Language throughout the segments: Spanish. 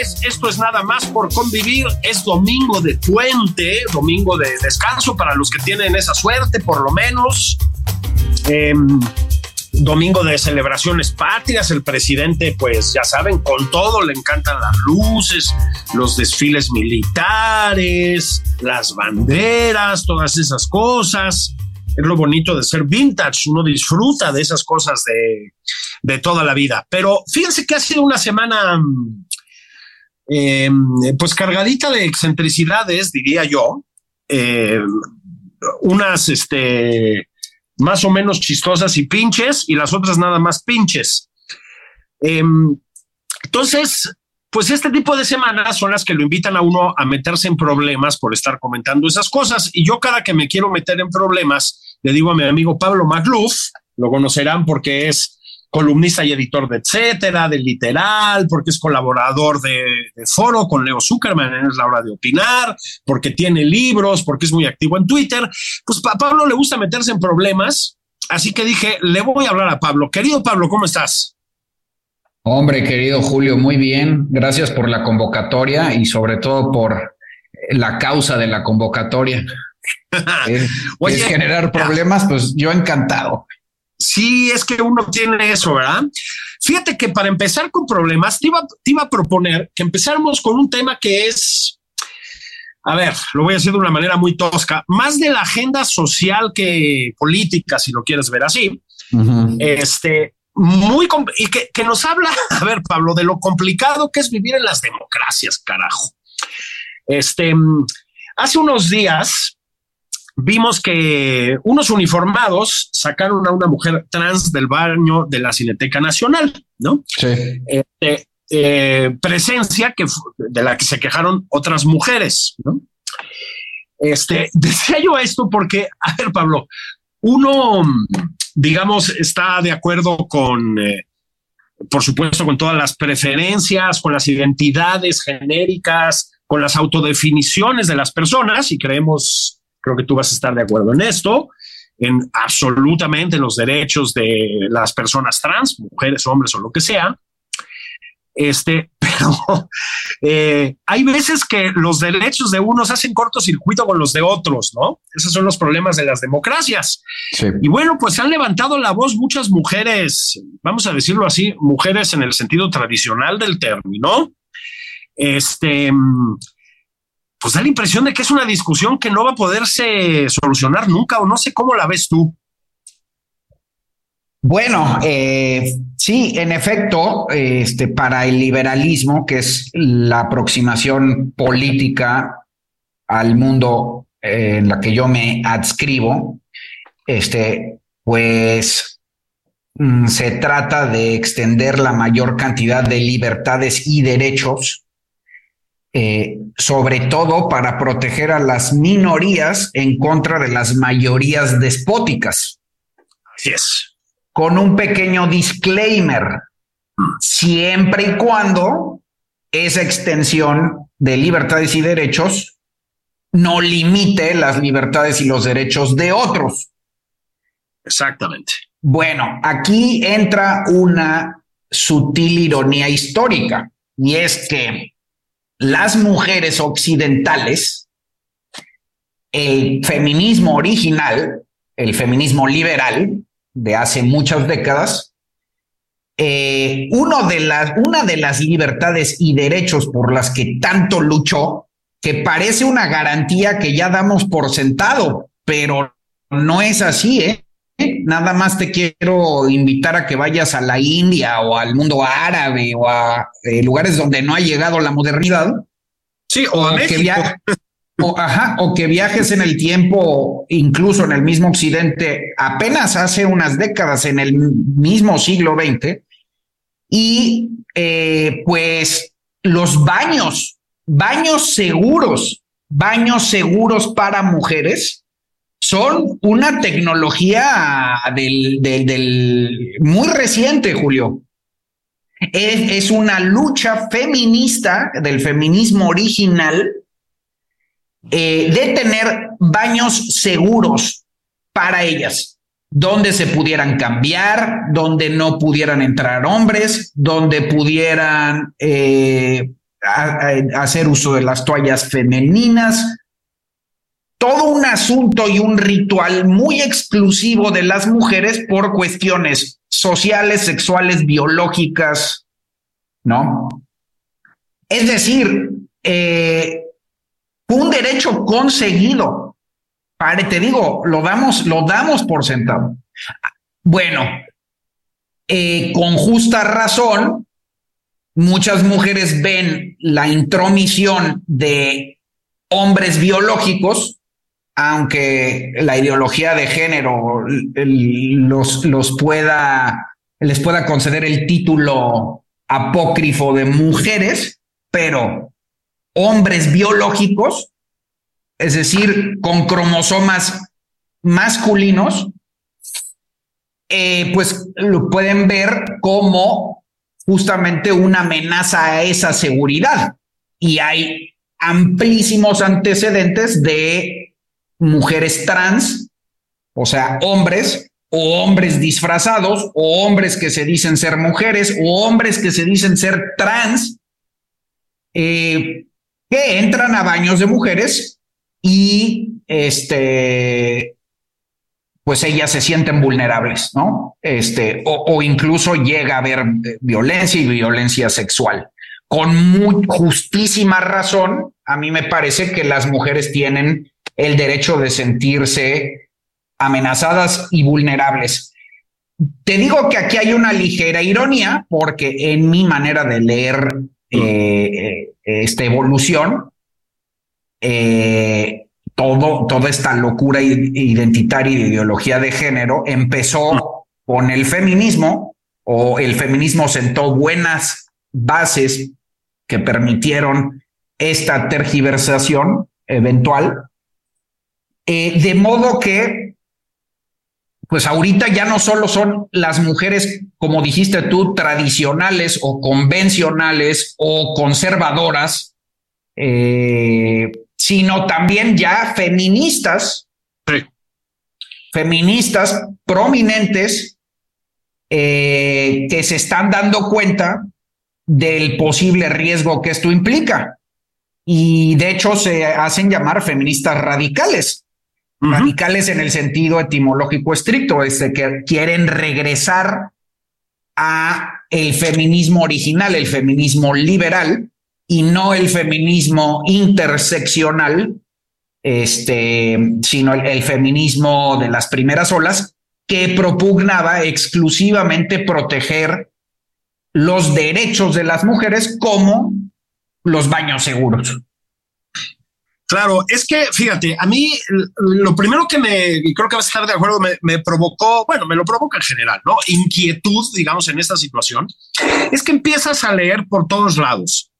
Esto es nada más por convivir. Es domingo de puente, domingo de descanso para los que tienen esa suerte, por lo menos. Em, domingo de celebraciones patrias. El presidente, pues ya saben, con todo le encantan las luces, los desfiles militares, las banderas, todas esas cosas. Es lo bonito de ser vintage. Uno disfruta de esas cosas de de toda la vida. Pero fíjense que ha sido una semana, eh, pues cargadita de excentricidades, diría yo. Eh, unas, este, más o menos chistosas y pinches, y las otras nada más pinches. Eh, entonces, pues este tipo de semanas son las que lo invitan a uno a meterse en problemas por estar comentando esas cosas. Y yo cada que me quiero meter en problemas, le digo a mi amigo Pablo Magluf, lo conocerán porque es columnista y editor de Etcétera, de Literal, porque es colaborador de, de, Foro con Leo Zuckerman en Es la hora de opinar, porque tiene libros, porque es muy activo en Twitter. Pues a Pablo le gusta meterse en problemas, así que dije, le voy a hablar a Pablo. Querido Pablo, ¿cómo estás? Hombre, querido Julio, muy bien. Gracias por la convocatoria y sobre todo por la causa de la convocatoria. es, Oye, es generar problemas, pues yo encantado. Sí, es que uno tiene eso, ¿verdad? Fíjate que para empezar con problemas, te iba, te iba a proponer que empezáramos con un tema que es, a ver, lo voy a decir de una manera muy tosca, más de la agenda social que política, si lo quieres ver así. Uh -huh. Este, muy y que, que, nos habla, a ver, Pablo, de lo complicado que es vivir en las democracias, carajo. Este, hace unos días vimos que unos uniformados sacaron a una mujer trans del baño de la Cineteca Nacional, ¿no? Sí. Este, eh, presencia que de la que se quejaron otras mujeres, ¿no? Este, decía yo esto porque, a ver, Pablo, uno, digamos, está de acuerdo con, eh, por supuesto, con todas las preferencias, con las identidades genéricas, con las autodefiniciones de las personas y creemos creo que tú vas a estar de acuerdo en esto, en absolutamente los derechos de las personas trans, mujeres, hombres o lo que sea. Este, pero eh, hay veces que los derechos de unos hacen cortocircuito con los de otros, ¿no? Esos son los problemas de las democracias. Sí. Y bueno, pues han levantado la voz muchas mujeres, vamos a decirlo así, mujeres en el sentido tradicional del término. Este, pues da la impresión de que es una discusión que no va a poderse solucionar nunca o no sé cómo la ves tú. Bueno, eh, sí, en efecto, este, para el liberalismo, que es la aproximación política al mundo eh, en la que yo me adscribo, este, pues mm, se trata de extender la mayor cantidad de libertades y derechos eh, sobre todo para proteger a las minorías en contra de las mayorías despóticas. Así es. Con un pequeño disclaimer, siempre y cuando esa extensión de libertades y derechos no limite las libertades y los derechos de otros. Exactamente. Bueno, aquí entra una sutil ironía histórica y es que las mujeres occidentales el feminismo original, el feminismo liberal de hace muchas décadas, eh, uno de las, una de las libertades y derechos por las que tanto luchó, que parece una garantía que ya damos por sentado, pero no es así, ¿eh? Nada más te quiero invitar a que vayas a la India o al mundo árabe o a eh, lugares donde no ha llegado la modernidad. Sí, o a México. Que o, ajá, o que viajes en el tiempo, incluso en el mismo occidente, apenas hace unas décadas, en el mismo siglo XX, y eh, pues los baños, baños seguros, baños seguros para mujeres, son una tecnología del, del, muy reciente, Julio. Es, es, una lucha feminista del feminismo original eh, de tener baños seguros para ellas, donde se pudieran cambiar, donde no pudieran entrar hombres, donde pudieran eh, hacer uso de las toallas femeninas. Todo un asunto y un ritual muy exclusivo de las mujeres por cuestiones sociales, sexuales, biológicas, ¿no? Es decir, eh, un derecho conseguido. Pare, te digo, lo damos, lo damos por sentado. Bueno, eh, con justa razón, muchas mujeres ven la intromisión de hombres biológicos, aunque la ideología de género los, los pueda, les pueda conceder el título apócrifo de mujeres, pero hombres biológicos, es decir, con cromosomas masculinos, eh, pues lo pueden ver como justamente una amenaza a esa seguridad. Y hay amplísimos antecedentes de mujeres trans, o sea, hombres o hombres disfrazados, o hombres que se dicen ser mujeres, o hombres que se dicen ser trans, eh, que entran a baños de mujeres y este pues ellas se sienten vulnerables, ¿no? Este, o, incluso llega a haber violencia y violencia sexual. Con muy justísima razón, a mí me parece que las mujeres tienen el derecho de sentirse amenazadas y vulnerables. Te digo que aquí hay una ligera ironía, porque en mi manera de leer eh, esta evolución, eh, todo, toda esta locura identitaria y de ideología de género empezó con el feminismo o el feminismo sentó buenas bases que permitieron esta tergiversación eventual, eh, de modo que, pues ahorita ya no solo son las mujeres, como dijiste tú, tradicionales o convencionales o conservadoras, eh, sino también ya feministas, feministas prominentes eh, que se están dando cuenta del posible riesgo que esto implica. Y de hecho se hacen llamar feministas radicales. Radicales en el sentido etimológico estricto, es de que quieren regresar a el feminismo original, el feminismo liberal, y no el feminismo interseccional, este, sino el, feminismo de las primeras olas, que propugnaba exclusivamente proteger los derechos de las mujeres como los baños seguros. Claro, es que fíjate, a mí lo primero que me, y creo que vas a estar de acuerdo, me, provocó, bueno, me lo provoca en general, ¿no? Inquietud, digamos, en esta situación, es que empiezas a leer por todos lados.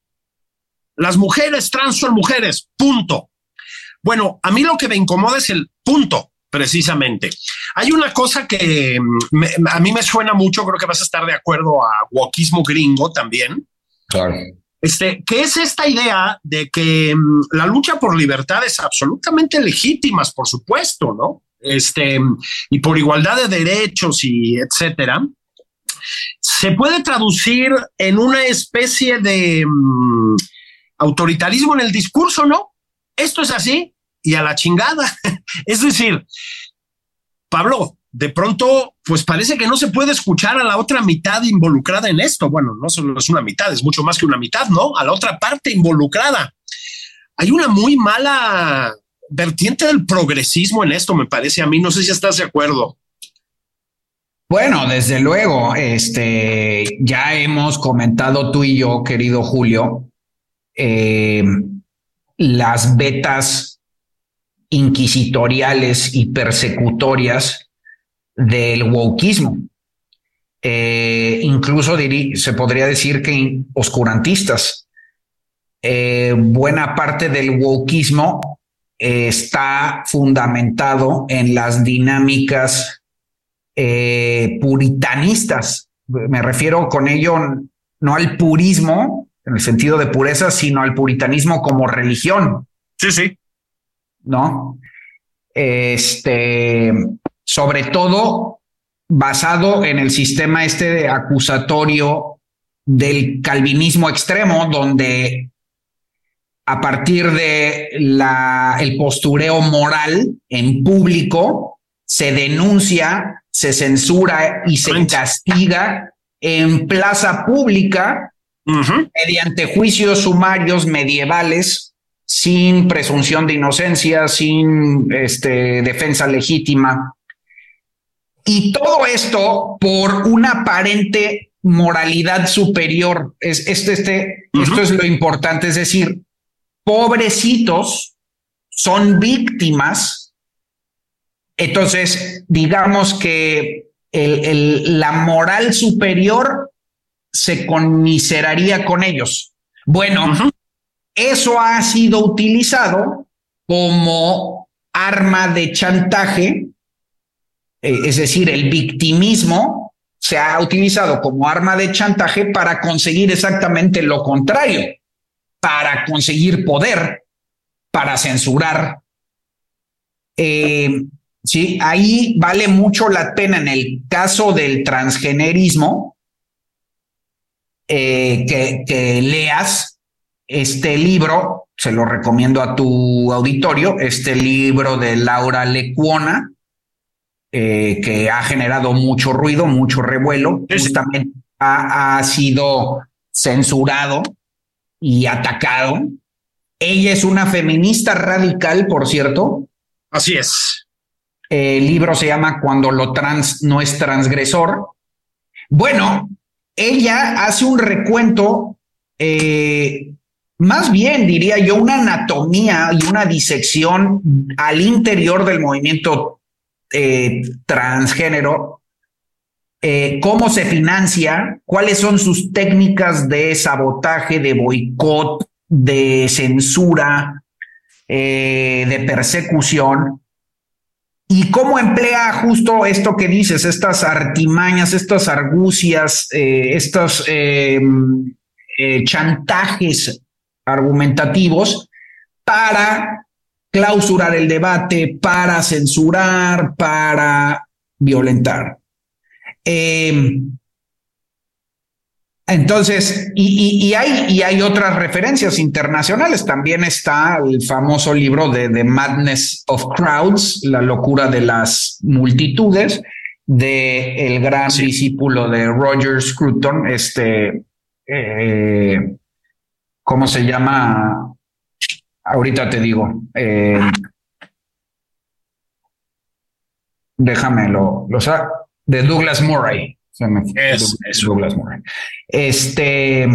Las mujeres trans son mujeres, punto. Bueno, a mí lo que me incomoda es el punto, precisamente. Hay una cosa que mm, a mí me suena mucho, creo que vas a estar de acuerdo a wokismo gringo también. Claro. Este, que es esta idea de que mm, la lucha por libertad es absolutamente legítimas, por supuesto, ¿no? Este, y por igualdad de derechos y etcétera, se puede traducir en una especie de mm, autoritarismo en el discurso, ¿no? Esto es así y a la chingada. es decir, Pablo, de pronto, pues parece que no se puede escuchar a la otra mitad involucrada en esto. Bueno, no solo es una mitad, es mucho más que una mitad, ¿no? A la otra parte involucrada. Hay una muy mala vertiente del progresismo en esto, me parece a mí. No sé si estás de acuerdo. Bueno, desde luego, este, ya hemos comentado tú y yo, querido Julio, eh, las vetas inquisitoriales y persecutorias del wokismo. Eh, incluso se podría decir que oscurantistas. Eh, buena parte del wokismo está fundamentado en las dinámicas eh, puritanistas. Me refiero con ello no al purismo en el sentido de pureza, sino al puritanismo como religión. Sí, sí. ¿No? Este, sobre todo basado en el sistema este de acusatorio del calvinismo extremo, donde a partir de la, el postureo moral en público se denuncia se censura y se castiga en plaza pública mediante juicios sumarios medievales sin presunción de inocencia, sin este, defensa legítima. Y todo esto por una aparente moralidad superior. Es, este, este, Esto es lo importante, es decir, pobrecitos son víctimas entonces, digamos que la moral superior se conmiseraría con ellos. Bueno, eso ha sido utilizado como arma de chantaje, eh, es decir, el victimismo se ha utilizado como arma de chantaje para conseguir exactamente lo contrario, para conseguir poder, para censurar. Eh, Sí, ahí vale mucho la pena en el caso del transgenerismo eh, que, leas este libro, se lo recomiendo a tu auditorio, este libro de Laura Lecuona, eh, que ha generado mucho ruido, mucho revuelo, justamente ha, ha sido censurado y atacado. Ella es una feminista radical, por cierto. Así es el libro se llama Cuando lo trans no es transgresor. Bueno, ella hace un recuento, eh, más bien diría yo, una anatomía y una disección al interior del movimiento eh, transgénero, eh, cómo se financia, cuáles son sus técnicas de sabotaje, de boicot, de censura, de persecución y cómo emplea justo esto que dices, estas artimañas, estas argucias, eh, estos em, eh, chantajes argumentativos para clausurar el debate, para censurar, para violentar. Em, entonces, y, hay, y hay otras referencias internacionales. También está el famoso libro de The Madness of Crowds, la locura de las multitudes, de el gran discípulo de Roger Scruton, este, eh, ¿cómo se llama? Ahorita te digo. Eh, déjamelo, lo, de Douglas Murray. Este.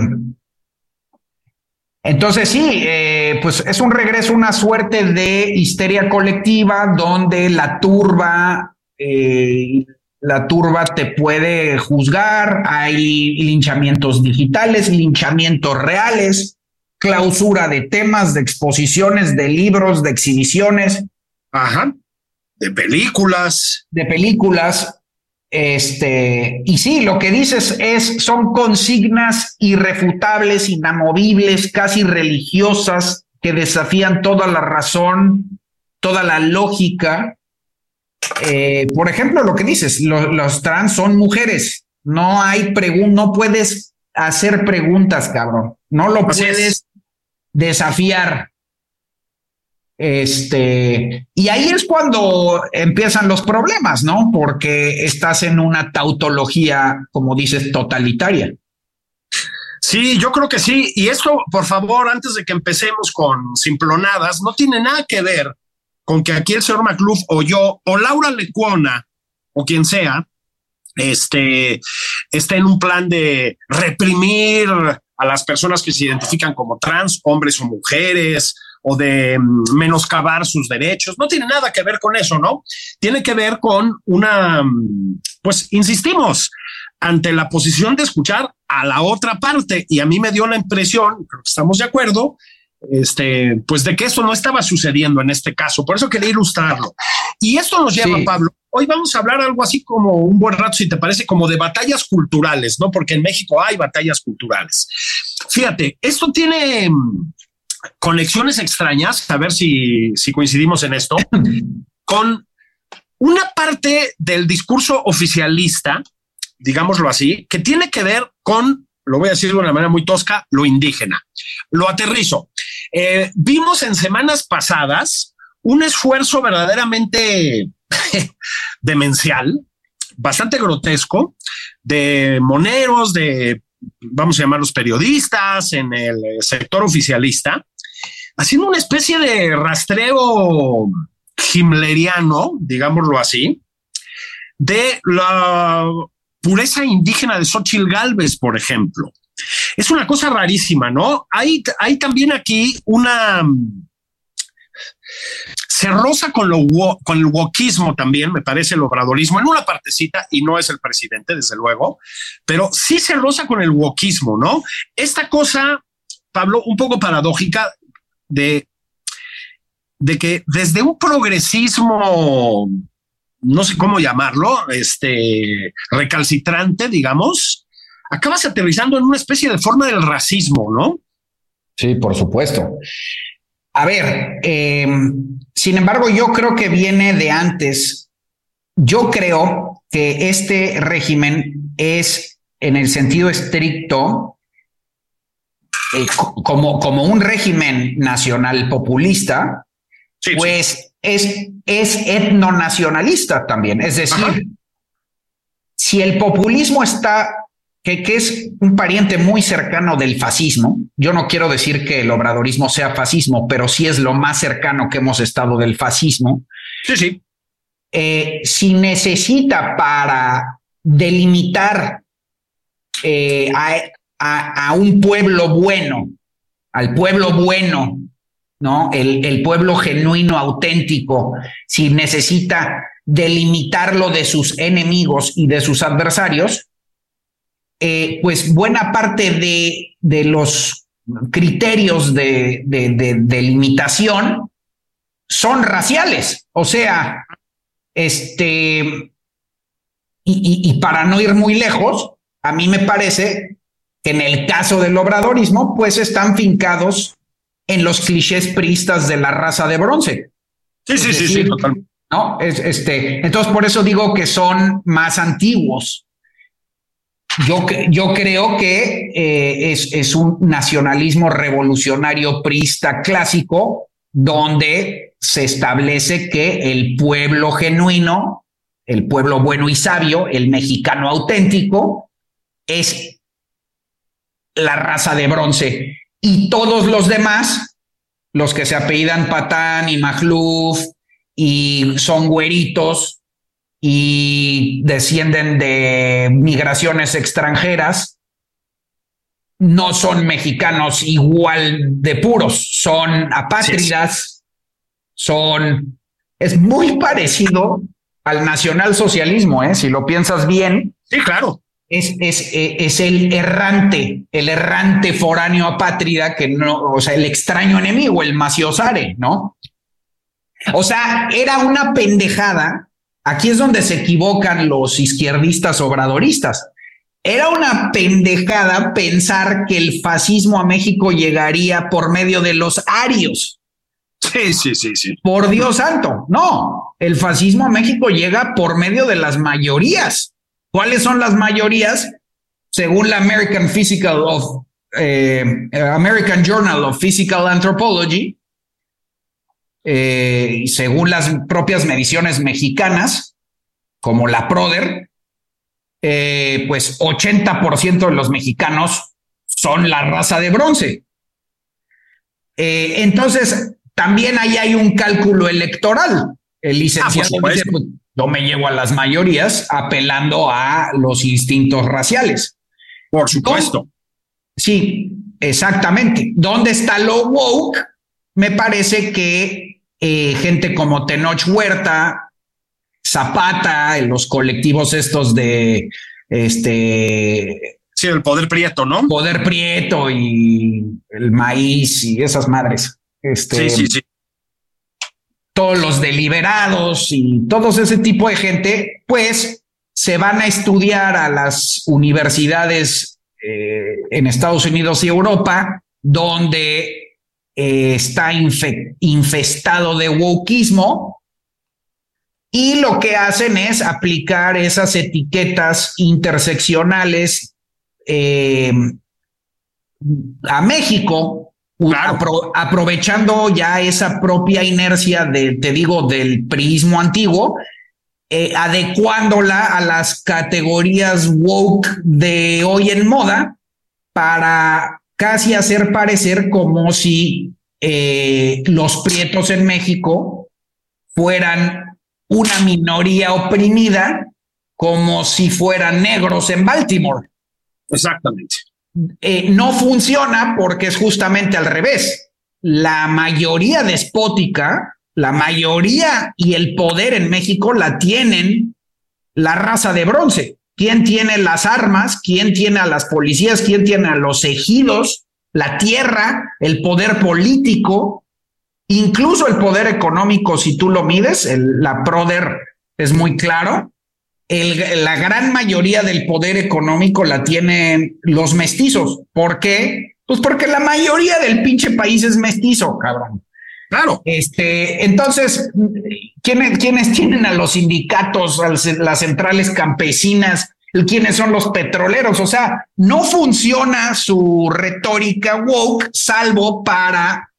Entonces sí, eh, pues es un regreso, una suerte de histeria colectiva donde la turba, eh, la turba te puede juzgar, hay linchamientos digitales, linchamientos reales, clausura de temas, de exposiciones, de libros, de exhibiciones. Ajá. De películas. De películas. Este, y sí, lo que dices es, son consignas irrefutables, inamovibles, casi religiosas, que desafían toda la razón, toda la lógica. Eh, por ejemplo, lo que dices, los trans son mujeres. No hay preguntas, no puedes hacer preguntas, cabrón. No lo puedes desafiar. Este, y ahí es cuando empiezan los problemas, ¿no? Porque estás en una tautología, como dices, totalitaria. Sí, yo creo que sí. Y esto, por favor, antes de que empecemos con simplonadas, no tiene nada que ver con que aquí el señor McLuff o yo o Laura Lecuona o quien sea, este, esté en un plan de reprimir a las personas que se identifican como trans, hombres o mujeres, o de mm, menoscabar sus derechos. No tiene nada que ver con eso, ¿no? Tiene que ver con una, mm, pues, insistimos, ante la posición de escuchar a la otra parte. Y a mí me dio la impresión, creo que estamos de acuerdo, este, pues de que eso no estaba sucediendo en este caso. Por eso quería ilustrarlo. Y esto nos lleva, Pablo. Hoy vamos a hablar algo así como un buen rato, si te parece, como de batallas culturales, ¿no? Porque en México hay batallas culturales. Fíjate, esto tiene mm, conexiones extrañas, a ver si, si coincidimos en esto, con una parte del discurso oficialista digámoslo así, que tiene que ver con, lo voy a decir de una manera muy tosca, lo indígena. Lo aterrizo. Eh, vimos en semanas pasadas un esfuerzo verdaderamente demencial, bastante grotesco, de moneros, de, vamos a llamarlos periodistas, en el sector oficialista, haciendo una especie de rastreo himleriano, digámoslo así, de la pureza indígena de Xochitl Galvez, por ejemplo. Es una cosa rarísima, ¿no? Hay, hay también aquí una. Se roza con, lo, con el wokismo también, me parece el obradorismo, en una partecita, y no es el presidente, desde luego, pero sí se roza con el wokismo, ¿no? Esta cosa, Pablo, un poco paradójica de, de que desde un progresismo no sé cómo llamarlo, este recalcitrante, digamos, acabas aterrizando en una especie de forma del racismo, ¿no? Sí, por supuesto. A ver, em, sin embargo, yo creo que viene de antes. Yo creo que este régimen es, en el sentido estricto, eh, como, como un régimen nacional populista, pues es, es etnonacionalista también. Es decir, si el populismo está, que, que, es un pariente muy cercano del fascismo, yo no quiero decir que el obradorismo sea fascismo, pero sí es lo más cercano que hemos estado del fascismo. Sí, sí. Eh, si necesita para delimitar eh, a, a un pueblo bueno, al pueblo bueno ¿no? El, el, pueblo genuino, auténtico, si necesita delimitarlo de sus enemigos y de sus adversarios, eh, pues buena parte de, de los criterios de, de, de, limitación son raciales. O sea, este, y, y, y para no ir muy lejos, a mí me parece que en el caso del obradorismo, pues están fincados en los clichés priistas de la raza de bronce. Sí, sí, sí, sí, totalmente. ¿no? Es, este, entonces, por eso digo que son más antiguos. Yo, creo que eh, es, es un nacionalismo revolucionario priista clásico donde se establece que el pueblo genuino, el pueblo bueno y sabio, el mexicano auténtico, es la raza de bronce. Y todos los demás, los que se apellidan Patán y Magluf y son güeritos y descienden de migraciones extranjeras, no son mexicanos igual de puros, son apátridas, son... Es muy parecido al nacionalsocialismo, ¿eh? si lo piensas bien. Sí, claro es, es, eh, es, el errante, el errante foráneo apátrida que no, o sea, el extraño enemigo, el maciosare, ¿no? O sea, era una pendejada. Aquí es donde se equivocan los izquierdistas obradoristas. Era una pendejada pensar que el fascismo a México llegaría por medio de los arios. Sí, sí, sí, sí. Por Dios santo, no. El fascismo a México llega por medio de las mayorías. ¿Cuáles son las mayorías? Según la American Physical of eh, American Journal of Physical Anthropology, eh, según las propias mediciones mexicanas, como la Proder, eh, pues 80% de los mexicanos son la raza de bronce. Eh, entonces, también ahí hay un cálculo electoral. El licenciado ah, dice, pues, yo me llevo a las mayorías apelando a los instintos raciales. Por supuesto. Sí, exactamente. ¿Dónde está lo woke? Me parece que eh, gente como Tenoch Huerta, Zapata, en los colectivos estos de este. Sí, el poder prieto, ¿no? Poder prieto y el maíz y esas madres. Este, sí, sí, sí. Todos los deliberados y todos ese tipo de gente, pues se van a estudiar a las universidades eh, en Estados Unidos y Europa, donde eh, está infestado de wokismo, y lo que hacen es aplicar esas etiquetas interseccionales eh, a México, aprovechando ya esa propia inercia de, te digo, del prismo antiguo, eh, adecuándola a las categorías woke de hoy en moda para casi hacer parecer como si eh, los prietos en México fueran una minoría oprimida como si fueran negros en Baltimore. Exactamente. Eh, no funciona porque es justamente al revés. La mayoría despótica, la mayoría y el poder en México la tienen la raza de bronce. ¿Quién tiene las armas? ¿Quién tiene a las policías? ¿Quién tiene a los ejidos? La tierra, el poder político, incluso el poder económico, si tú lo mides, la PRODER es muy claro, la gran mayoría del poder económico la tienen los mestizos. ¿Por qué? Pues porque la mayoría del pinche país es mestizo, cabrón. Claro. Este, entonces, ¿quiénes, ¿quiénes tienen a los sindicatos, a las centrales campesinas? ¿Quiénes son los petroleros? O sea, no funciona su retórica woke salvo para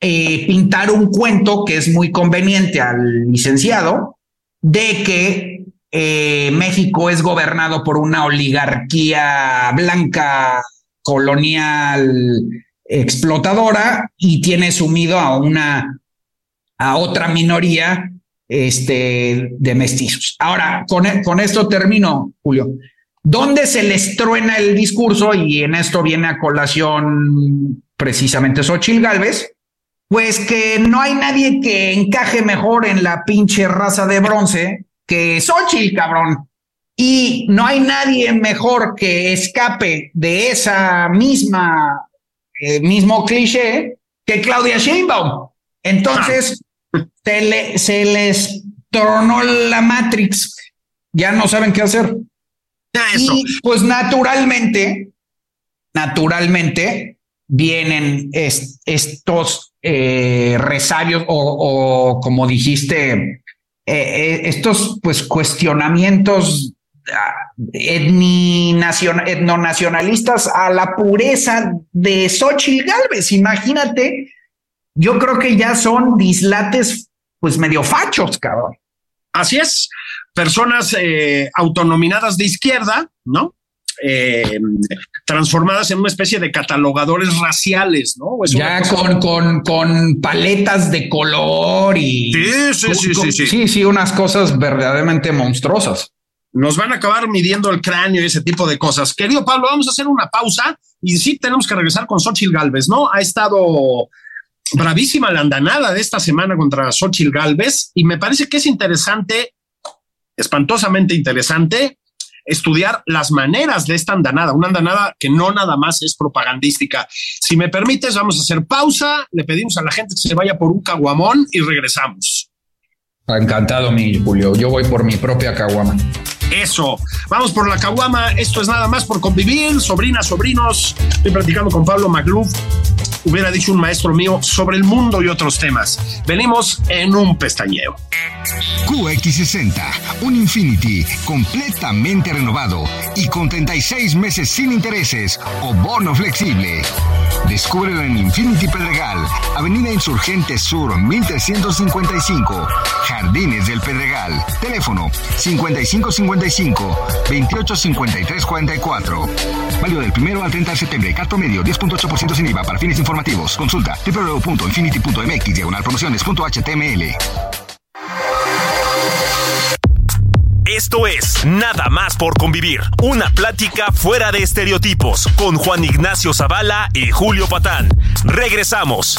eh, pintar un cuento que es muy conveniente al licenciado de que eh, México es gobernado por una oligarquía blanca colonial explotadora y tiene sumido a una a otra minoría este, de mestizos. Ahora, con, con esto termino, Julio. ¿Dónde se les truena el discurso? Y en esto viene a colación precisamente Xochil Gálvez, pues que no hay nadie que encaje mejor en la pinche raza de bronce que Xochitl, cabrón. Y no hay nadie mejor que escape de esa misma, eh, mismo cliché que Claudia Sheinbaum. Entonces, se, se les tornó la Matrix. Ya no saben qué hacer. Y pues naturalmente, naturalmente, vienen estos eh, resabios o, como dijiste, eh, eh, estos pues cuestionamientos ah, etnonacionalistas a la pureza de Xochitl Galvez. Imagínate, yo creo que ya son dislates pues medio fachos, cabrón. Así es, personas eh, autonominadas de izquierda, ¿no? Eh, transformadas en una especie de catalogadores raciales, ¿no? ya con, con, con, paletas de color y... Sí, sí, sí, sí, sí. Sí, sí, unas cosas verdaderamente monstruosas. Nos van a acabar midiendo el cráneo y ese tipo de cosas. Querido Pablo, vamos a hacer una pausa y sí tenemos que regresar con Xochitl Galvez, ¿no? Ha estado bravísima la andanada de esta semana contra Xochitl Galvez y me parece que es interesante, espantosamente interesante, estudiar las maneras de esta andanada, una andanada que no nada más es propagandística. Si me permites, vamos a hacer pausa, le pedimos a la gente que se vaya por un caguamón y regresamos. Encantado, mi Julio. Yo voy por mi propia caguama. Eso. Vamos por la caguama. Esto es nada más por convivir. Sobrinas, sobrinos. Estoy platicando con Pablo Magluf. Hubiera dicho un maestro mío sobre el mundo y otros temas. Venimos en un pestañeo. QX60, un Infinity completamente renovado y con 36 meses sin intereses o bono flexible. Descúbrelo en Infinity Pedregal, Avenida Insurgente Sur 1355, Jardines del Pedregal. Teléfono 5555-285344. Válido del primero al 30 de septiembre. Cat medio 10.8% sin IVA para fines informativos. Consulta www.infinity.mx diagonal promociones.html. Esto es Nada más por convivir, una plática fuera de estereotipos con Juan Ignacio Zavala y Julio Patán. Regresamos.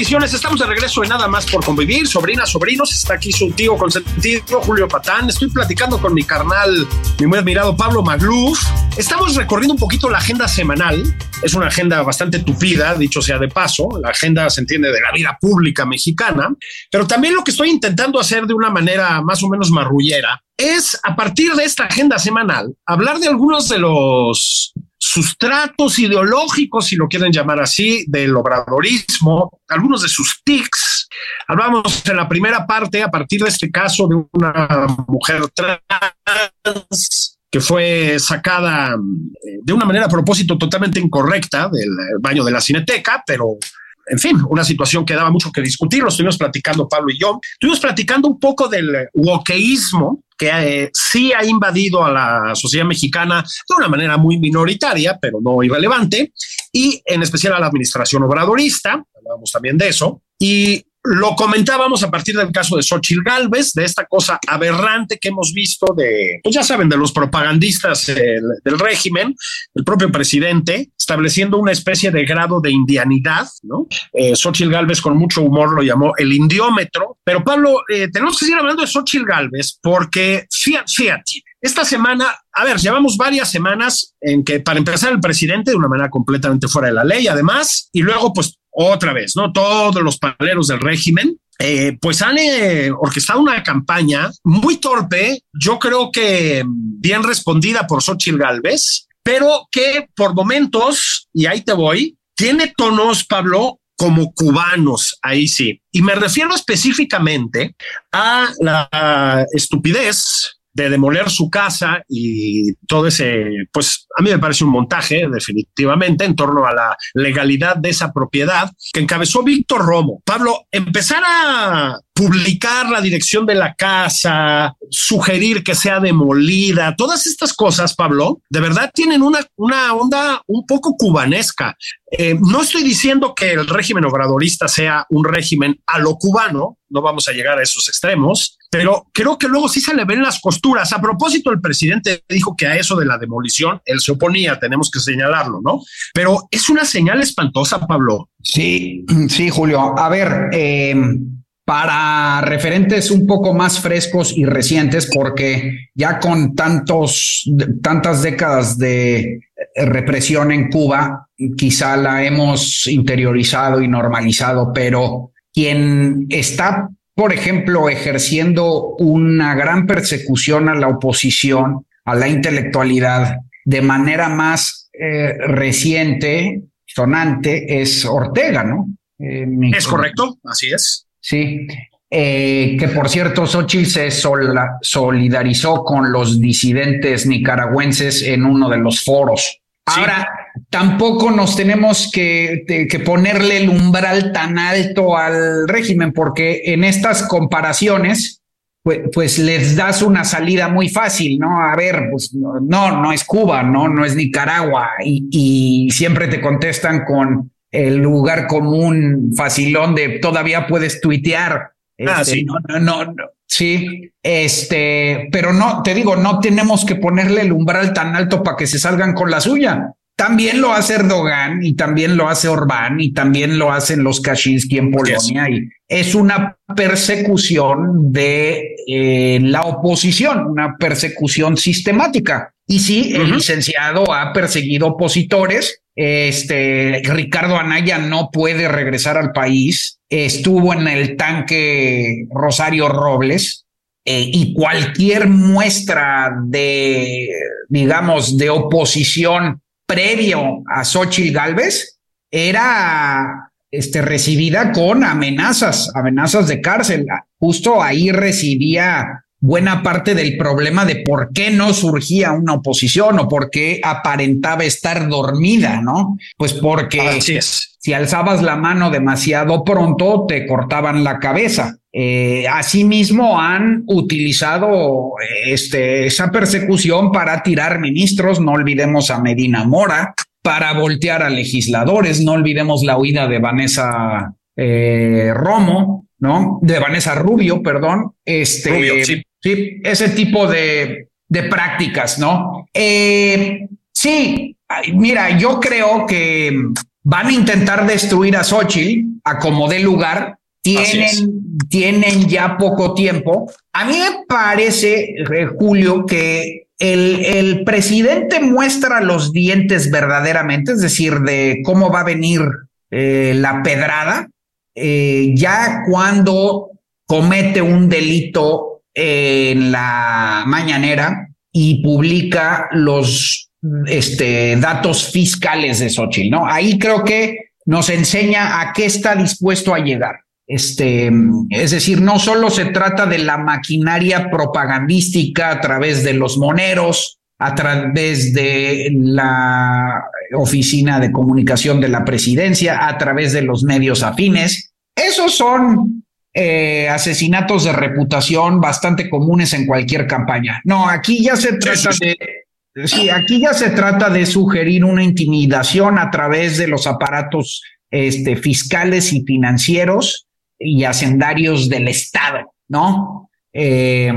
Estamos de regreso en Nada más por convivir. Sobrinas, sobrinos, está aquí su tío consentido, Julio Patán. Estoy platicando con mi carnal, mi muy admirado Pablo Magluf. Estamos recorriendo un poquito la agenda semanal. Es una agenda bastante tupida, dicho sea de paso. La agenda se entiende de la vida pública mexicana. Pero también lo que estoy intentando hacer de una manera más o menos marrullera es, a partir de esta agenda semanal, hablar de algunos de los sustratos ideológicos, si lo quieren llamar así, del obradorismo, algunos de sus tics. Hablamos en la primera parte, a partir de este caso, de una mujer trans que fue sacada de una manera a propósito totalmente incorrecta del baño de la cineteca, pero en fin, una situación que daba mucho que discutir, lo estuvimos platicando Pablo y yo. Estuvimos platicando un poco del wokeísmo, que eh, sí ha invadido a la sociedad mexicana de una manera muy minoritaria, pero no irrelevante, y en especial a la administración obradorista, hablábamos también de eso, y lo comentábamos a partir del caso de Xochitl Galvez, de esta cosa aberrante que hemos visto de, pues ya saben, de los propagandistas del, del régimen, el propio presidente, estableciendo una especie de grado de indianidad, ¿no? Eh, Xochitl Galvez con mucho humor lo llamó el indiómetro, pero Pablo, eh, tenemos que seguir hablando de Xochitl Galvez porque, fíjate, fíjate, esta semana, a ver, llevamos varias semanas en que para empezar el presidente de una manera completamente fuera de la ley, además, y luego pues otra vez, ¿no? Todos los paleros del régimen, eh, pues han eh, orquestado una campaña muy torpe, yo creo que bien respondida por Xochitl Galvez, pero que por momentos, y ahí te voy, tiene tonos, Pablo, como cubanos, ahí sí. Y me refiero específicamente a la estupidez de demoler su casa y todo ese, pues a mí me parece un montaje definitivamente en torno a la legalidad de esa propiedad que encabezó Víctor Romo. Pablo, empezar a publicar la dirección de la casa, sugerir que sea demolida, todas estas cosas, Pablo, de verdad tienen una, una onda un poco cubanesca. Eh, no estoy diciendo que el régimen obradorista sea un régimen a lo cubano, no vamos a llegar a esos extremos, pero creo que luego sí se le ven las costuras. A propósito, el presidente dijo que a eso de la demolición él se oponía, tenemos que señalarlo, ¿no? Pero es una señal espantosa, Pablo. Sí, sí, Julio. A ver, eh, para referentes un poco más frescos y recientes, porque ya con tantos, tantas décadas de represión en Cuba, quizá la hemos interiorizado y normalizado, pero quien está, por ejemplo, ejerciendo una gran persecución a la oposición, a la intelectualidad, de manera más eh, reciente, sonante, es Ortega, ¿no? Eh, es correcto, así es. Sí, eh, que por cierto, Xochitl se solidarizó con los disidentes nicaragüenses en uno de los foros. Ahora, tampoco nos tenemos que, que, ponerle el umbral tan alto al régimen, porque en estas comparaciones, pues, pues, les das una salida muy fácil, ¿no? A ver, pues no, no es Cuba, no, no es Nicaragua y, y siempre te contestan con el lugar común facilón de todavía puedes tuitear. Ah, Este, sí. no, no, no, no, sí, este, pero no, te digo, no tenemos que ponerle el umbral tan alto para que se salgan con la suya. También lo hace Erdogan y también lo hace Orbán y también lo hacen los Kaczynski en Polonia y es una persecución de eh, la oposición, una persecución sistemática. Y sí, el licenciado ha perseguido opositores. Este Ricardo Anaya no puede regresar al país. Estuvo en el tanque Rosario Robles eh, y cualquier muestra de, digamos, de oposición previo a Xochitl Galvez era este, recibida con amenazas, amenazas de cárcel. Justo ahí recibía buena parte del problema de por qué no surgía una oposición o por qué aparentaba estar dormida, ¿no? Pues porque Así es. si alzabas la mano demasiado pronto, te cortaban la cabeza. Eh, asimismo, han utilizado este, esa persecución para tirar ministros. No olvidemos a Medina Mora, para voltear a legisladores. No olvidemos la huida de Vanessa eh, Romo, ¿no? De Vanessa Rubio, perdón. Este, Rubio, sí. Sí, ese tipo de, de prácticas, ¿no? Eh, sí, mira, yo creo que van a intentar destruir a Xochitl a como dé lugar. Tienen, tienen ya poco tiempo. A mí me parece, eh, Julio, que el, el presidente muestra los dientes verdaderamente, es decir, de cómo va a venir eh, la pedrada, eh, ya cuando comete un delito en la mañanera y publica los este, datos fiscales de Xochitl, ¿no? Ahí creo que nos enseña a qué está dispuesto a llegar. Este, es decir, no solo se trata de la maquinaria propagandística a través de los moneros, a través de la oficina de comunicación de la presidencia, a través de los medios afines. Esos son eh, asesinatos de reputación bastante comunes en cualquier campaña. No, aquí ya se trata de, sí, aquí ya se trata de sugerir una intimidación a través de los aparatos este, fiscales y financieros y hacendarios del Estado, ¿no? Eh,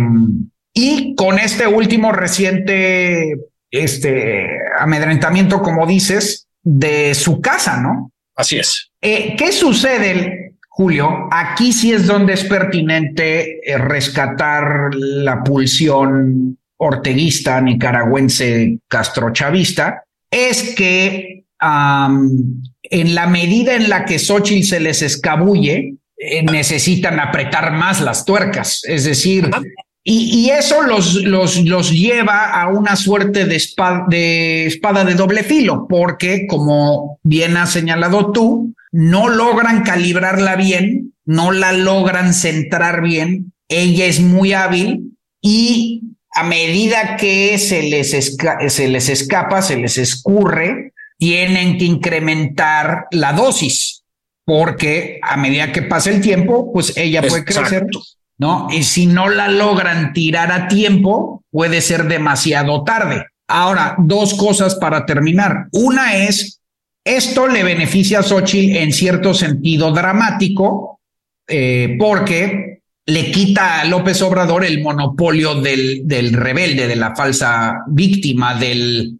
y con este último reciente este, amedrentamiento, como dices, de su casa, ¿no? Así es. Eh, ¿Qué sucede, Julio? Aquí sí es donde es pertinente eh, rescatar la pulsión orteguista, nicaragüense, castrochavista, es que um, en la medida en la que Xochitl se les escabulle, eh, necesitan apretar más las tuercas, es decir, y, y, eso los, los, los lleva a una suerte de espada, de espada de doble filo, porque como bien has señalado tú, no logran calibrarla bien, no la logran centrar bien, ella es muy hábil y a medida que se les, esca se les escapa, se les escurre, tienen que incrementar la dosis, porque a medida que pasa el tiempo, pues ella puede crecer. ¿no? Y si no la logran tirar a tiempo, puede ser demasiado tarde. Ahora, dos cosas para terminar. Una es, esto le beneficia a Xochitl en cierto sentido dramático, eh, porque le quita a López Obrador el monopolio del, del rebelde, de la falsa víctima, del,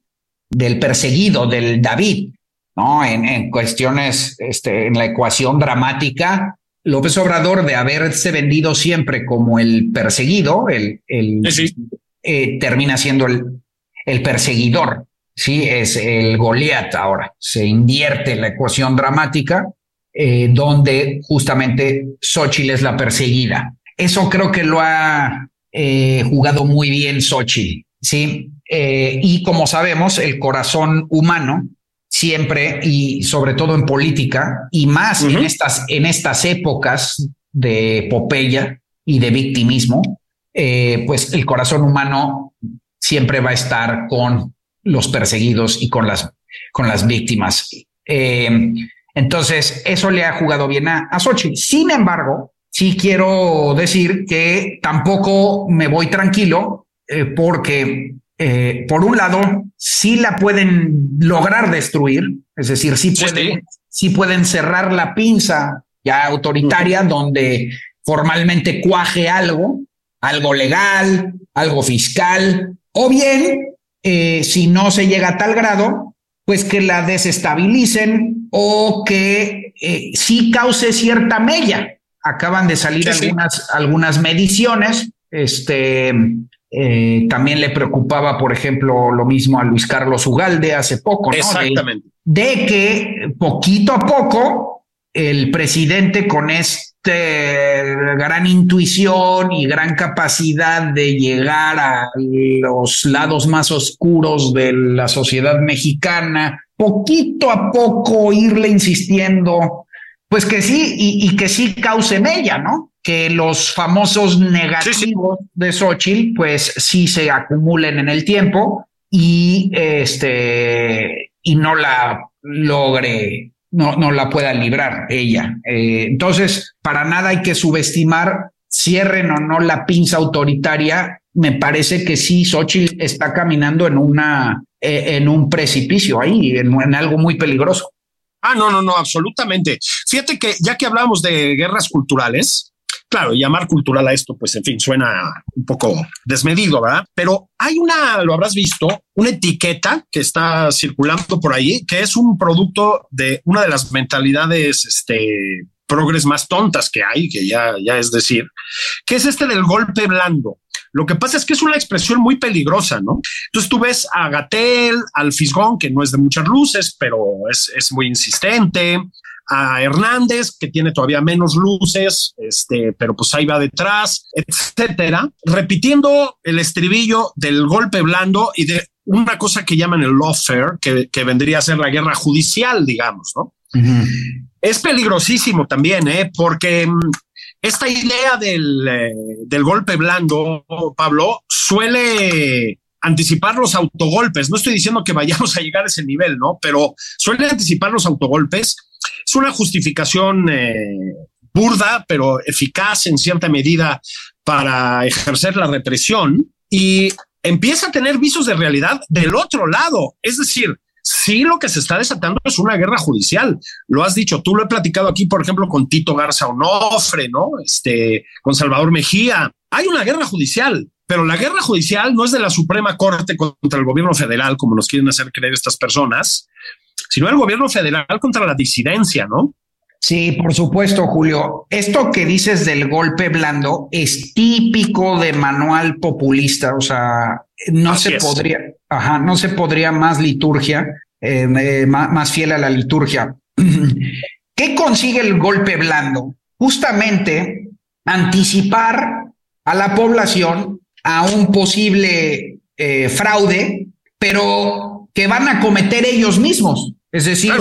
del perseguido, del David, ¿no? En, en cuestiones, este, en la ecuación dramática, López Obrador, de haberse vendido siempre como el perseguido, el, el sí. eh, termina siendo el, el, perseguidor. Sí, es el Goliat ahora. Se invierte la ecuación dramática, eh, donde justamente Xochitl es la perseguida. Eso creo que lo ha eh, jugado muy bien Xochitl. Sí, eh, y como sabemos, el corazón humano siempre y sobre todo en política y más uh -huh. en estas en estas épocas de epopeya y de victimismo, pues el corazón humano siempre va a estar con los perseguidos y con las con las víctimas. Eh, entonces eso le ha jugado bien a, a Xochitl. Sin embargo, sí quiero decir que tampoco me voy tranquilo eh, porque, eh, por un lado, sí la pueden lograr destruir, es decir, sí pueden, sí pueden cerrar la pinza ya autoritaria donde formalmente cuaje algo, algo legal, algo fiscal, o bien, eh, si no se llega a tal grado, pues que la desestabilicen o que eh, sí cause cierta mella. Acaban de salir algunas, algunas mediciones. Este eh, también le preocupaba, por ejemplo, lo mismo a Luis Carlos Ugalde hace poco, ¿no? Exactamente. de que poquito a poco el presidente con este gran intuición y gran capacidad de llegar a los lados más oscuros de la sociedad mexicana, poquito a poco irle insistiendo, pues que sí, y, que sí cause ella, ¿no? Que los famosos negativos de Xochitl, pues sí se acumulen en el tiempo y este y no la logre no, no la pueda librar ella. Eh, entonces, para nada hay que subestimar, cierren o no la pinza autoritaria. Me parece que sí, Xochitl está caminando en una, eh, en un precipicio ahí, en, algo muy peligroso. Ah, no, no, no, absolutamente. Fíjate que ya que hablamos de guerras culturales, Claro, llamar cultural a esto, pues en fin, suena un poco desmedido, ¿verdad? Pero hay una, lo habrás visto, una etiqueta que está circulando por ahí, que es un producto de una de las mentalidades, este, progres más tontas que hay, que ya, ya es decir, que es este del golpe blando. Lo que pasa es que es una expresión muy peligrosa, ¿no? Entonces tú ves a Gatel, al Fisgón, que no es de muchas luces, pero es, es muy insistente, a Hernández, que tiene todavía menos luces, este, pero pues ahí va detrás, etcétera, repitiendo el estribillo del golpe blando y de una cosa que llaman el lawfare, que, que vendría a ser la guerra judicial, digamos, ¿no? Es peligrosísimo también, ¿eh? porque mm, esta idea del, eh, del golpe blando, Pablo, suele anticipar los autogolpes. No estoy diciendo que vayamos a llegar a ese nivel, ¿no? Pero suele anticipar los autogolpes es una justificación eh, burda, pero eficaz en cierta medida para ejercer la represión y empieza a tener visos de realidad del otro lado. Es decir, sí lo que se está desatando es una guerra judicial. Lo has dicho, tú lo he platicado aquí, por ejemplo, con Tito Garza Onofre, ¿no? Este, con Salvador Mejía. Hay una guerra judicial, pero la guerra judicial no es de la Suprema Corte contra el gobierno federal, como nos quieren hacer creer estas personas, sino el gobierno federal contra la disidencia, ¿no? Sí, por supuesto, Julio. Esto que dices del golpe blando es típico de manual populista, o sea, no se podría, ajá, no se podría más liturgia, eh, eh, más, fiel a la liturgia. ¿Qué consigue el golpe blando? Justamente anticipar a la población a un posible eh, fraude, pero que van a cometer ellos mismos. Es decir,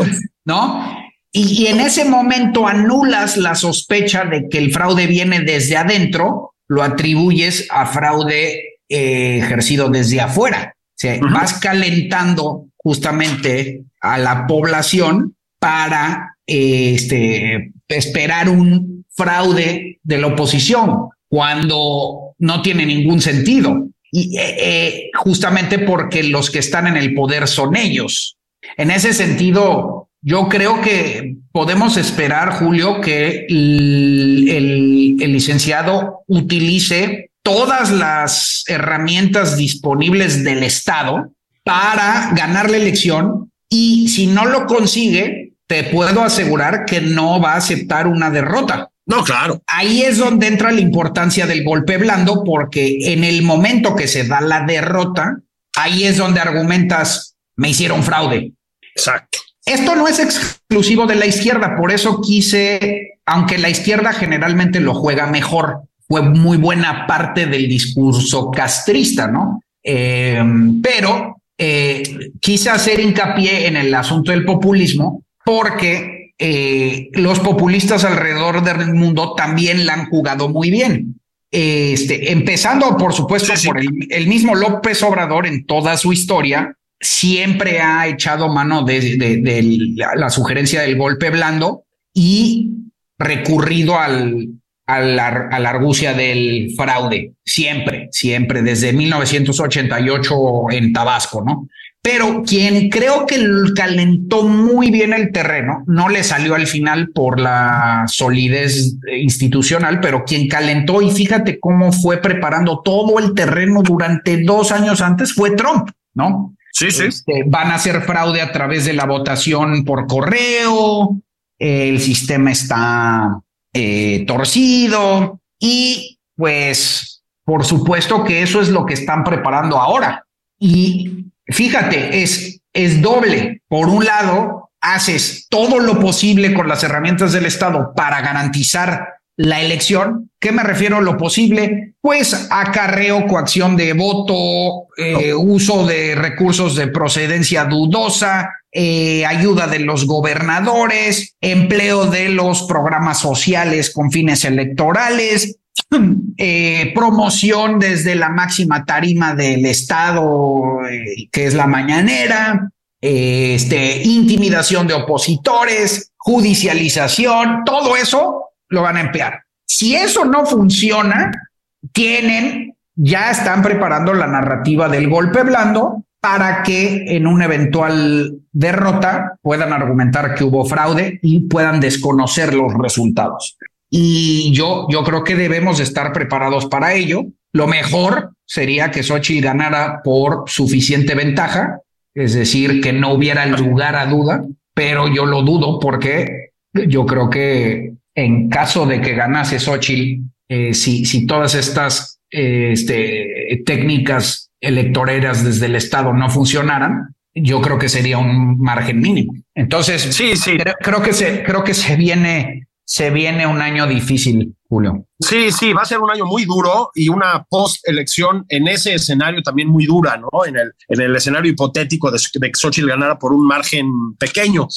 ¿no? Y, en ese momento anulas la sospecha de que el fraude viene desde adentro, lo atribuyes a fraude eh, ejercido desde afuera. O sea, vas calentando justamente a la población para este, esperar un fraude de la oposición cuando no tiene ningún sentido. Y eh, eh, justamente porque los que están en el poder son ellos. En ese sentido, yo creo que podemos esperar, Julio, que el, licenciado utilice todas las herramientas disponibles del Estado para ganar la elección y si no lo consigue, te puedo asegurar que no va a aceptar una derrota. No, claro. Ahí es donde entra la importancia del golpe blando, porque en el momento que se da la derrota, ahí es donde argumentas, me hicieron fraude. Exacto. Esto no es exclusivo de la izquierda, por eso quise, aunque la izquierda generalmente lo juega mejor, fue muy buena parte del discurso castrista, ¿no? Em, pero eh, quise hacer hincapié en el asunto del populismo porque eh, los populistas alrededor del mundo también la han jugado muy bien. Este, empezando, por supuesto, por el mismo López Obrador en toda su historia, siempre ha echado mano de, la, sugerencia del golpe blando y recurrido al, a la, a la argucia del fraude, siempre, siempre, desde 1988 en Tabasco, ¿no? Pero quien creo que calentó muy bien el terreno, no le salió al final por la solidez institucional, pero quien calentó y fíjate cómo fue preparando todo el terreno durante dos años antes fue Trump, ¿no? Sí, sí. Este, van a hacer fraude a través de la votación por correo, el sistema está eh, torcido y pues por supuesto que eso es lo que están preparando ahora. Y fíjate, es, es doble. Por un lado, haces todo lo posible con las herramientas del Estado para garantizar la elección. ¿Qué me refiero a lo posible? Pues acarreo, coacción de voto, eh, uso de recursos de procedencia dudosa, eh, ayuda de los gobernadores, empleo de los programas sociales con fines electorales, eh, promoción desde la máxima tarima del Estado, que es la mañanera, este, intimidación de opositores, judicialización, todo eso lo van a emplear. Si eso no funciona, tienen, ya están preparando la narrativa del golpe blando para que en una eventual derrota puedan argumentar que hubo fraude y puedan desconocer los resultados. Y yo, yo creo que debemos estar preparados para ello. Lo mejor sería que Sochi ganara por suficiente ventaja, es decir, que no hubiera lugar a duda, pero yo lo dudo porque yo creo que en caso de que ganase Xochitl, eh, si, si todas estas eh, este, técnicas electoreras desde el Estado no funcionaran, yo creo que sería un margen mínimo. Entonces, sí, sí. Creo, que se, creo que se viene, se viene un año difícil, Julio. Sí, sí, va a ser un año muy duro y una post-elección en ese escenario también muy dura, ¿no? En el, en el escenario hipotético de, que Xochitl ganara por un margen pequeño.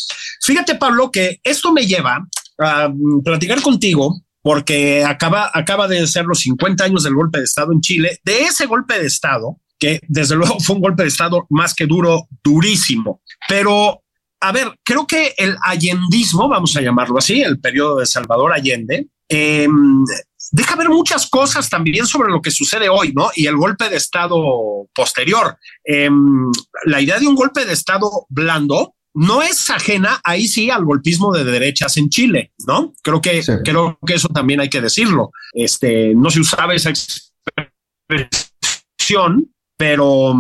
Fíjate, Pablo, que esto me lleva a platicar contigo porque acaba, acaba de ser los 50 años del golpe de Estado en Chile, de ese golpe de Estado, que desde luego fue un golpe de Estado más que duro, durísimo. Pero, a ver, creo que el allendismo, vamos a llamarlo así, el periodo de Salvador Allende, em, deja ver muchas cosas también sobre lo que sucede hoy, ¿no? Y el golpe de Estado posterior. Em, la idea de un golpe de Estado blando no es ajena ahí sí al golpismo de derechas en Chile, ¿no? Creo que creo que eso también hay que decirlo. Este no se usaba esa expresión, pero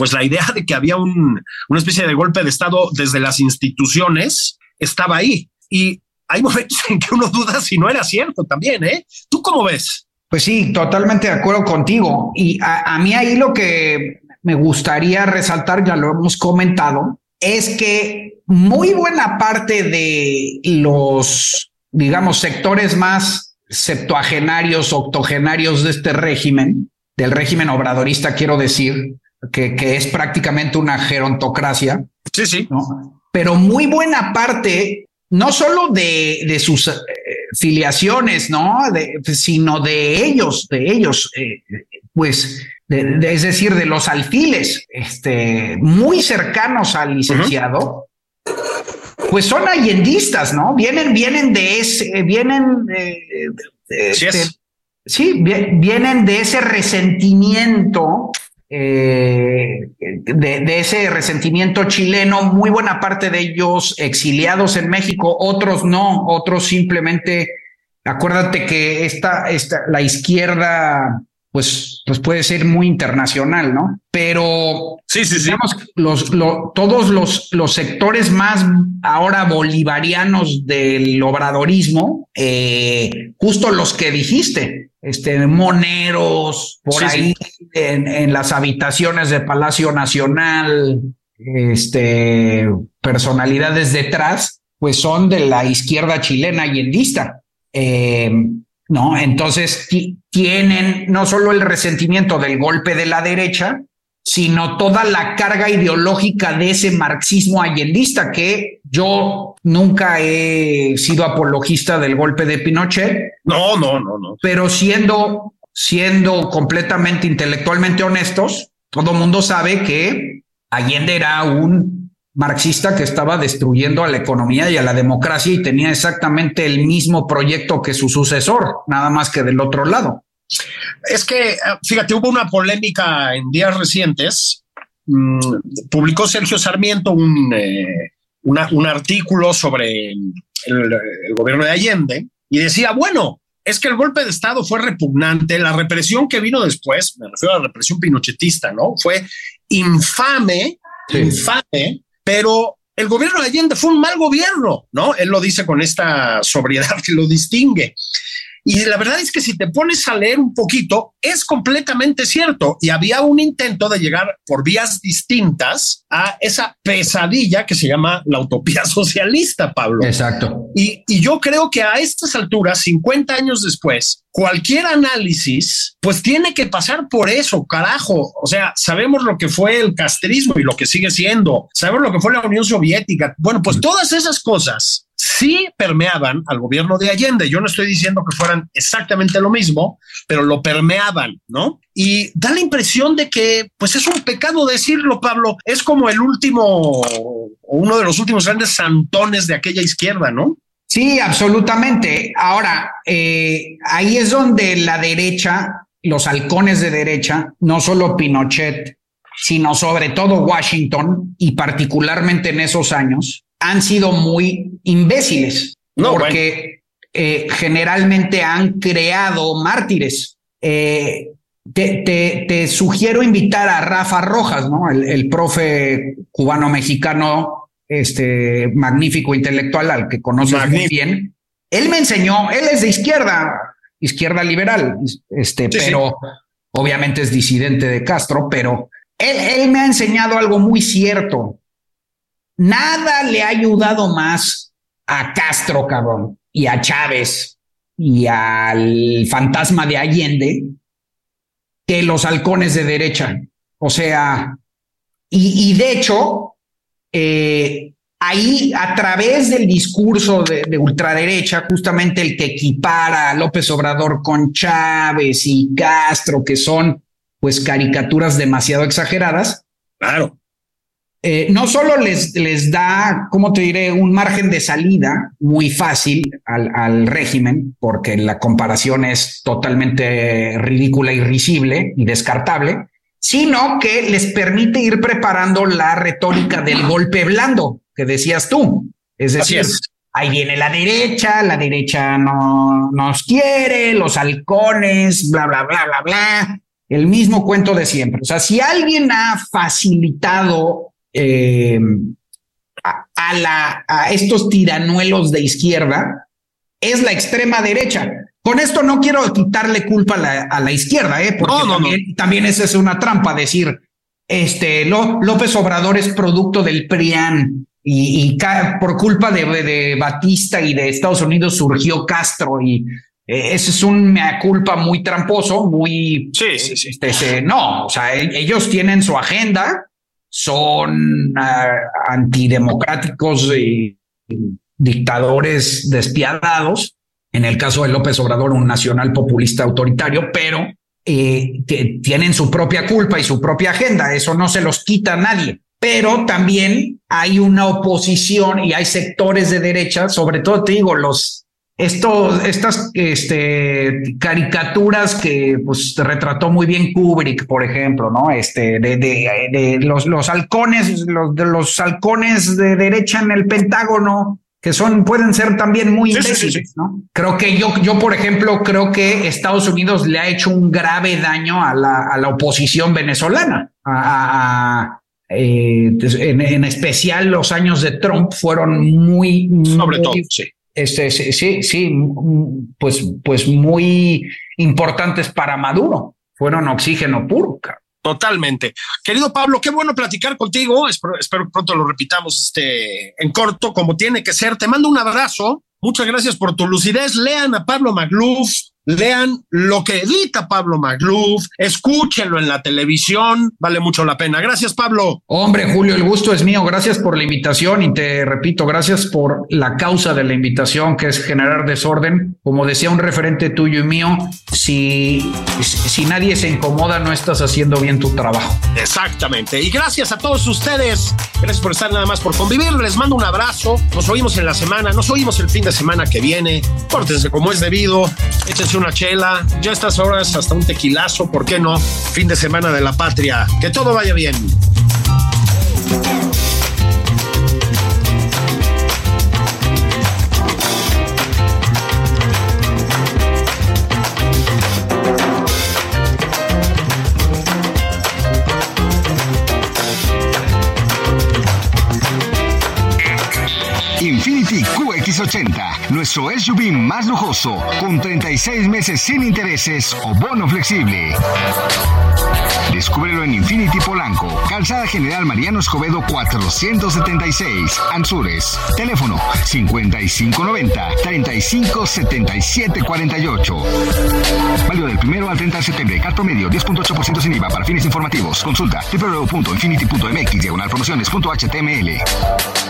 pues la idea de que había un, una especie de golpe de Estado desde las instituciones estaba ahí. Y hay momentos en que uno duda si no era cierto también, ¿eh? ¿Tú cómo ves? Pues sí, totalmente de acuerdo contigo. Y a mí ahí lo que me gustaría resaltar, ya lo hemos comentado, es que muy buena parte de los, digamos, sectores más septuagenarios, octogenarios de este régimen, del régimen obradorista, quiero decir, que, que es prácticamente una gerontocracia. Sí, sí. Pero muy buena parte, no solo de, de sus eh, filiaciones, ¿no? sino de ellos, de ellos, eh, pues es decir, de los alfiles este, muy cercanos al licenciado, pues son allendistas, ¿no? Vienen, vienen de ese, vienen, sí, vienen de ese resentimiento, eh, de, de, ese resentimiento chileno, muy buena parte de ellos exiliados en México, otros no, otros simplemente, acuérdate que esta, esta, la izquierda pues, pues puede ser muy internacional, ¿no? Pero sí, sí, digamos, Los, todos los, los sectores más ahora bolivarianos del obradorismo, eh, justo los que dijiste, este, moneros, por ahí En, en, las habitaciones de Palacio Nacional, este, personalidades detrás, pues son de la izquierda chilena y endista. Eh, ¿no? Entonces tienen no solo el resentimiento del golpe de la derecha, sino toda la carga ideológica de ese marxismo allendista que yo nunca he sido apologista del golpe de Pinochet. No, no, no, no. Pero siendo, siendo completamente intelectualmente honestos, todo mundo sabe que Allende era un marxista que estaba destruyendo a la economía y a la democracia y tenía exactamente el mismo proyecto que su sucesor, nada más que del otro lado. Es que, fíjate, hubo una polémica en días recientes. Mm, publicó Sergio Sarmiento un, eh, un artículo sobre el, el gobierno de Allende y decía, bueno, es que el golpe de Estado fue repugnante, la represión que vino después, me refiero a la represión pinochetista, ¿no? Fue infame, infame, pero el gobierno de Allende fue un mal gobierno, ¿no? Él lo dice con esta sobriedad que lo distingue. Y la verdad es que si te pones a leer un poquito, es completamente cierto. Y había un intento de llegar por vías distintas a esa pesadilla que se llama la utopía socialista, Pablo. Exacto. Y, y yo creo que a estas alturas, 50 años después, cualquier análisis, pues tiene que pasar por eso, carajo. O sea, sabemos lo que fue el castrismo y lo que sigue siendo, sabemos lo que fue la Unión Soviética. Bueno, pues todas esas cosas sí permeaban al gobierno de Allende. Yo no estoy diciendo que fueran exactamente lo mismo, pero lo permeaban, ¿no? Y da la impresión de que, pues es un pecado decirlo, Pablo, es como el último, uno de los últimos grandes santones de aquella izquierda, ¿no? Sí, absolutamente. Ahora, eh, ahí es donde la derecha, los halcones de derecha, no solo Pinochet, sino sobre todo Washington, y particularmente en esos años, han sido muy imbéciles, no, porque eh, generalmente han creado mártires. Eh, te, sugiero invitar a Rafa Rojas, ¿no? El, profe cubano-mexicano, este magnífico intelectual al que conoces muy bien. Él me enseñó, él es de izquierda, izquierda liberal, este, pero obviamente es disidente de Castro, pero él, él me ha enseñado algo muy cierto. Nada le ha ayudado más a Castro, cabrón, y a Chávez y al fantasma de Allende que los halcones de derecha. O sea, y, de hecho, eh, ahí a través del discurso de, de, ultraderecha, justamente el que equipara a López Obrador con Chávez y Castro, que son pues caricaturas demasiado exageradas. Claro. Eh, no solo les, les da, ¿cómo te diré?, un margen de salida muy fácil al, al, régimen, porque la comparación es totalmente ridícula, irrisible y descartable, sino que les permite ir preparando la retórica del golpe blando que decías tú. Es decir, ahí viene la derecha, la derecha no nos quiere, los halcones, bla, bla, bla, bla, bla. El mismo cuento de siempre. O sea, si alguien ha facilitado eh, a, la, a estos tiranuelos de izquierda es la extrema derecha. Con esto no quiero quitarle culpa a la, izquierda, ¿eh? porque también, también, esa es una trampa, decir, este, López Obrador es producto del PRIAN y, por culpa de, de, Batista y de Estados Unidos surgió Castro y eh, ese es un mea culpa muy tramposo, muy... Sí, sí, sí. Este, no, o sea, e, ellos tienen su agenda son ah, antidemocráticos y dictadores despiadados. En el caso de López Obrador, un nacional populista autoritario, pero eh, tienen su propia culpa y su propia agenda. Eso no se los quita a nadie. Pero también hay una oposición y hay sectores de derecha, sobre todo te digo, los esto, estas este, caricaturas que pues retrató muy bien Kubrick, por ejemplo, ¿no? Este, de, de, los, los halcones, los, de los halcones de derecha en el Pentágono, que son, pueden ser también muy imbéciles, ¿no? Creo que yo, yo, por ejemplo, creo que Estados Unidos le ha hecho un grave daño a la, a la oposición venezolana, a, eh, en, en, especial los años de Trump fueron muy, sobre todo, sí este, sí, sí, pues, pues muy importantes para Maduro. Fueron oxígeno puro. Totalmente. Querido Pablo, qué bueno platicar contigo. Espero, espero que pronto lo repitamos este, en corto, como tiene que ser. Te mando un abrazo. Muchas gracias por tu lucidez. Lean a Pablo Magluf, lean lo que edita Pablo Magluf, escúchenlo en la televisión, vale mucho la pena. Gracias, Pablo. Hombre, Julio, el gusto es mío. Gracias por la invitación y te repito, gracias por la causa de la invitación, que es generar desorden. Como decía un referente tuyo y mío, si, si nadie se incomoda, no estás haciendo bien tu trabajo. Exactamente. Y gracias a todos ustedes. Gracias por estar nada más por convivir. Les mando un abrazo. Nos oímos en la semana, nos oímos el fin de semana que viene. Pórtense como es debido. Échense una chela. Ya estas horas hasta un tequilazo, ¿por qué no? Fin de semana de la patria. Que todo vaya bien. Infinity QX80, nuestro SUV más lujoso, con 36 meses sin intereses o bono flexible. Descúbrelo en Infinity Polanco, Calzada General Mariano Escobedo 476, Anzures. Teléfono 5590-357748. Válido del primero al 30 de septiembre, carto medio 10.8% sin IVA para fines informativos. Consulta www.infinity.mx diagonal promociones.html.